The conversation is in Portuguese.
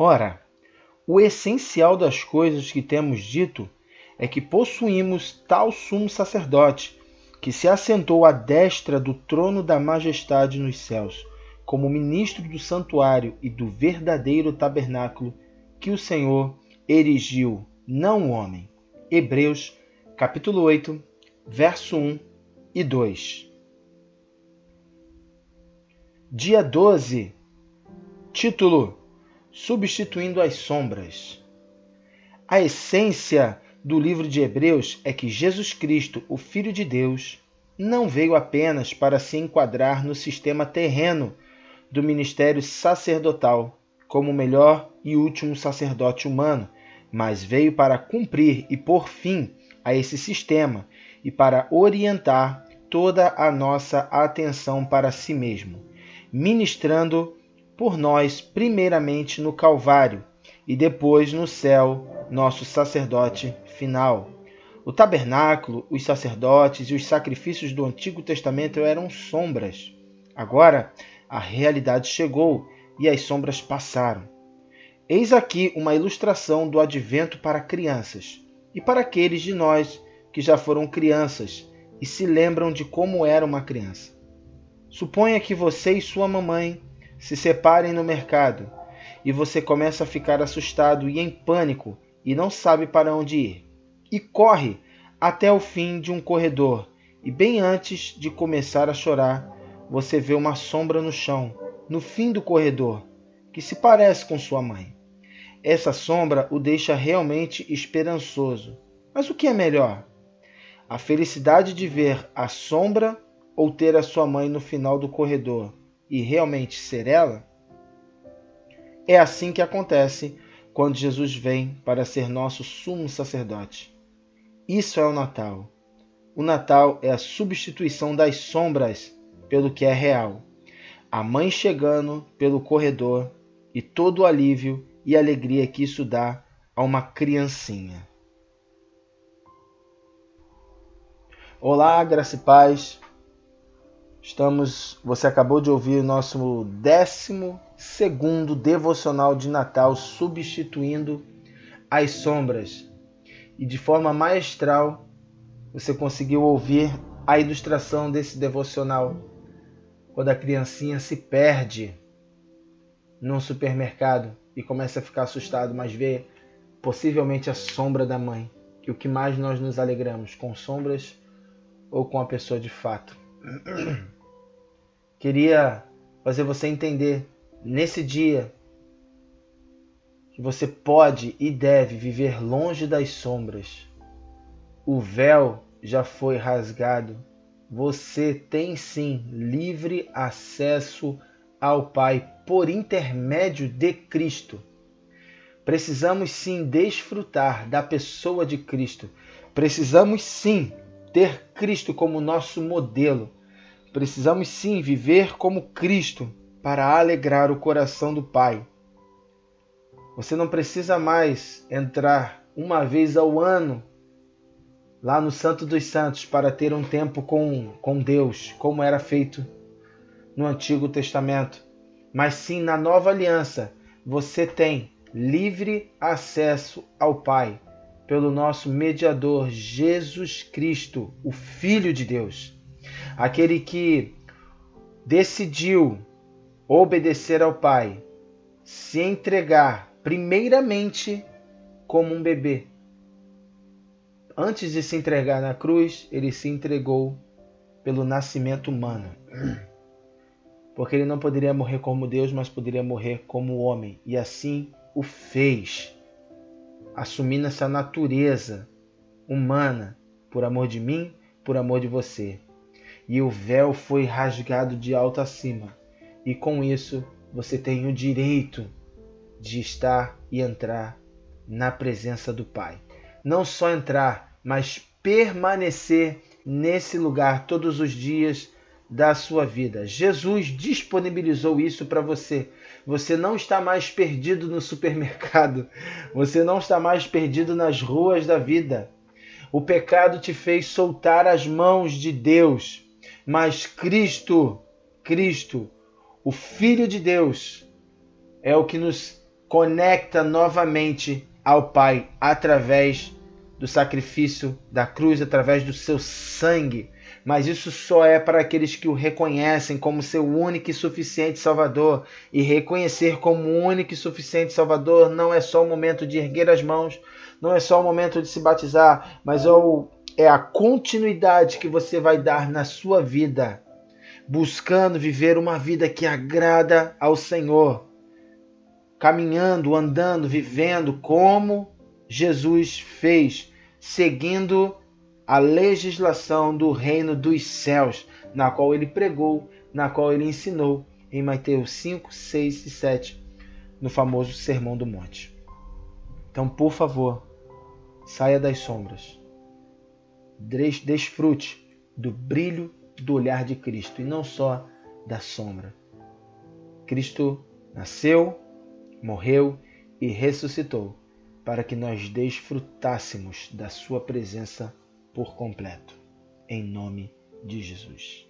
Ora, o essencial das coisas que temos dito é que possuímos tal sumo sacerdote que se assentou à destra do trono da majestade nos céus, como ministro do santuário e do verdadeiro tabernáculo que o Senhor erigiu, não o homem. Hebreus, capítulo 8, verso 1 e 2. Dia 12. Título: Substituindo as sombras. A essência do livro de Hebreus é que Jesus Cristo, o Filho de Deus, não veio apenas para se enquadrar no sistema terreno do ministério sacerdotal como o melhor e último sacerdote humano, mas veio para cumprir e pôr fim a esse sistema e para orientar toda a nossa atenção para si mesmo, ministrando por nós primeiramente no Calvário e depois no céu, nosso sacerdote final. O tabernáculo, os sacerdotes e os sacrifícios do Antigo Testamento eram sombras. Agora, a realidade chegou e as sombras passaram. Eis aqui uma ilustração do advento para crianças e para aqueles de nós que já foram crianças e se lembram de como era uma criança. Suponha que você e sua mamãe se separem no mercado e você começa a ficar assustado e em pânico e não sabe para onde ir. E corre até o fim de um corredor e bem antes de começar a chorar, você vê uma sombra no chão, no fim do corredor, que se parece com sua mãe. Essa sombra o deixa realmente esperançoso. Mas o que é melhor? A felicidade de ver a sombra ou ter a sua mãe no final do corredor e realmente ser ela? É assim que acontece quando Jesus vem para ser nosso sumo sacerdote. Isso é o Natal. O Natal é a substituição das sombras pelo que é real. A mãe chegando pelo corredor e todo o alívio e alegria que isso dá a uma criancinha. Olá, graça e paz. Estamos, você acabou de ouvir o nosso décimo segundo devocional de Natal substituindo as sombras. E de forma maestral, você conseguiu ouvir a ilustração desse devocional quando a criancinha se perde num supermercado e começa a ficar assustado, mas vê possivelmente a sombra da mãe. E o que mais nós nos alegramos, com sombras ou com a pessoa de fato? Queria fazer você entender nesse dia que você pode e deve viver longe das sombras. O véu já foi rasgado você tem sim livre acesso ao Pai por intermédio de Cristo. Precisamos sim desfrutar da pessoa de Cristo. Precisamos sim ter Cristo como nosso modelo. Precisamos sim viver como Cristo para alegrar o coração do Pai. Você não precisa mais entrar uma vez ao ano lá no Santo dos Santos para ter um tempo com, com Deus, como era feito no Antigo Testamento. Mas sim na nova aliança, você tem livre acesso ao Pai pelo nosso mediador Jesus Cristo, o Filho de Deus. Aquele que decidiu obedecer ao Pai, se entregar primeiramente como um bebê Antes de se entregar na cruz, ele se entregou pelo nascimento humano. Porque ele não poderia morrer como Deus, mas poderia morrer como homem. E assim o fez, assumindo essa natureza humana por amor de mim, por amor de você. E o véu foi rasgado de alto a cima. E com isso você tem o direito de estar e entrar na presença do Pai. Não só entrar, mas permanecer nesse lugar todos os dias da sua vida. Jesus disponibilizou isso para você. Você não está mais perdido no supermercado. Você não está mais perdido nas ruas da vida. O pecado te fez soltar as mãos de Deus, mas Cristo, Cristo, o Filho de Deus, é o que nos conecta novamente ao Pai através do sacrifício da cruz, através do seu sangue. Mas isso só é para aqueles que o reconhecem como seu único e suficiente Salvador. E reconhecer como único e suficiente Salvador não é só o momento de erguer as mãos, não é só o momento de se batizar, mas é, o, é a continuidade que você vai dar na sua vida, buscando viver uma vida que agrada ao Senhor, caminhando, andando, vivendo como Jesus fez, seguindo a legislação do reino dos céus, na qual ele pregou, na qual ele ensinou em Mateus 5, 6 e 7, no famoso Sermão do Monte. Então, por favor, saia das sombras. Desfrute do brilho do olhar de Cristo e não só da sombra. Cristo nasceu, morreu e ressuscitou para que nós desfrutássemos da Sua presença por completo. Em nome de Jesus.